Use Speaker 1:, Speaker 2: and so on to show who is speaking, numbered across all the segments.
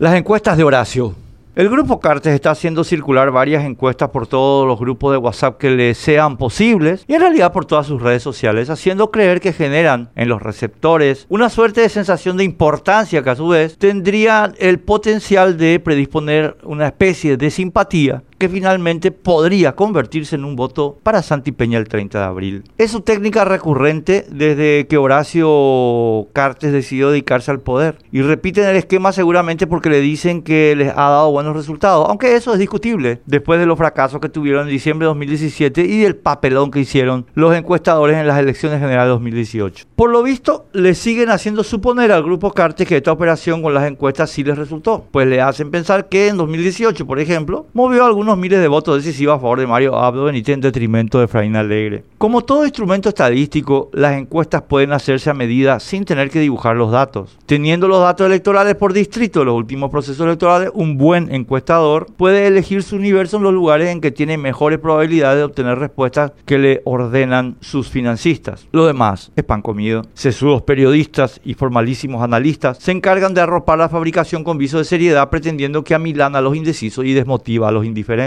Speaker 1: Las encuestas de Horacio. El grupo Cartes está haciendo circular varias encuestas por todos los grupos de WhatsApp que le sean posibles y en realidad por todas sus redes sociales, haciendo creer que generan en los receptores una suerte de sensación de importancia que a su vez tendría el potencial de predisponer una especie de simpatía que finalmente podría convertirse en un voto para Santi Peña el 30 de abril. Es su técnica recurrente desde que Horacio Cartes decidió dedicarse al poder. Y repiten el esquema seguramente porque le dicen que les ha dado buenos resultados, aunque eso es discutible después de los fracasos que tuvieron en diciembre de 2017 y del papelón que hicieron los encuestadores en las elecciones generales de 2018. Por lo visto, le siguen haciendo suponer al grupo Cartes que esta operación con las encuestas sí les resultó, pues le hacen pensar que en 2018, por ejemplo, movió algunos miles de votos decisivos a favor de Mario Abdo Benítez en detrimento de Efraín Alegre. Como todo instrumento estadístico, las encuestas pueden hacerse a medida sin tener que dibujar los datos. Teniendo los datos electorales por distrito los últimos procesos electorales, un buen encuestador puede elegir su universo en los lugares en que tiene mejores probabilidades de obtener respuestas que le ordenan sus financistas. Lo demás es pan comido. Sesudos periodistas y formalísimos analistas se encargan de arropar la fabricación con viso de seriedad pretendiendo que amilana a los indecisos y desmotiva a los indiferentes.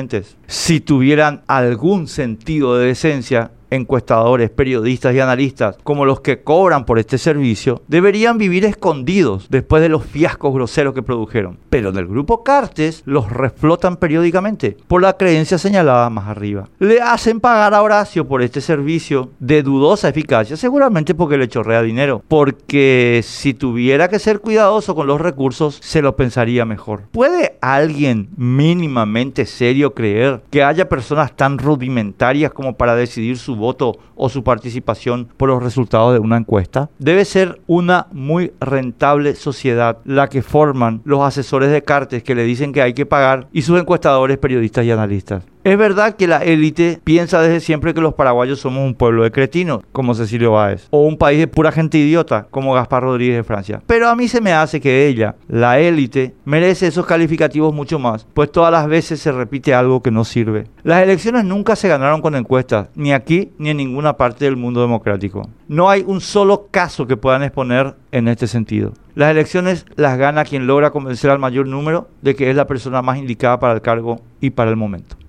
Speaker 1: Si tuvieran algún sentido de decencia, encuestadores, periodistas y analistas como los que cobran por este servicio deberían vivir escondidos después de los fiascos groseros que produjeron. Pero en el grupo Cartes los reflotan periódicamente por la creencia señalada más arriba. Le hacen pagar a Horacio por este servicio de dudosa eficacia, seguramente porque le chorrea dinero. Porque si tuviera que ser cuidadoso con los recursos, se lo pensaría mejor. ¿Puede alguien mínimamente serio creer que haya personas tan rudimentarias como para decidir su voto o su participación por los resultados de una encuesta. Debe ser una muy rentable sociedad la que forman los asesores de cartes que le dicen que hay que pagar y sus encuestadores, periodistas y analistas. Es verdad que la élite piensa desde siempre que los paraguayos somos un pueblo de cretinos, como Cecilio Báez, o un país de pura gente idiota, como Gaspar Rodríguez de Francia. Pero a mí se me hace que ella, la élite, merece esos calificativos mucho más, pues todas las veces se repite algo que no sirve. Las elecciones nunca se ganaron con encuestas, ni aquí ni en ninguna parte del mundo democrático. No hay un solo caso que puedan exponer en este sentido. Las elecciones las gana quien logra convencer al mayor número de que es la persona más indicada para el cargo y para el momento.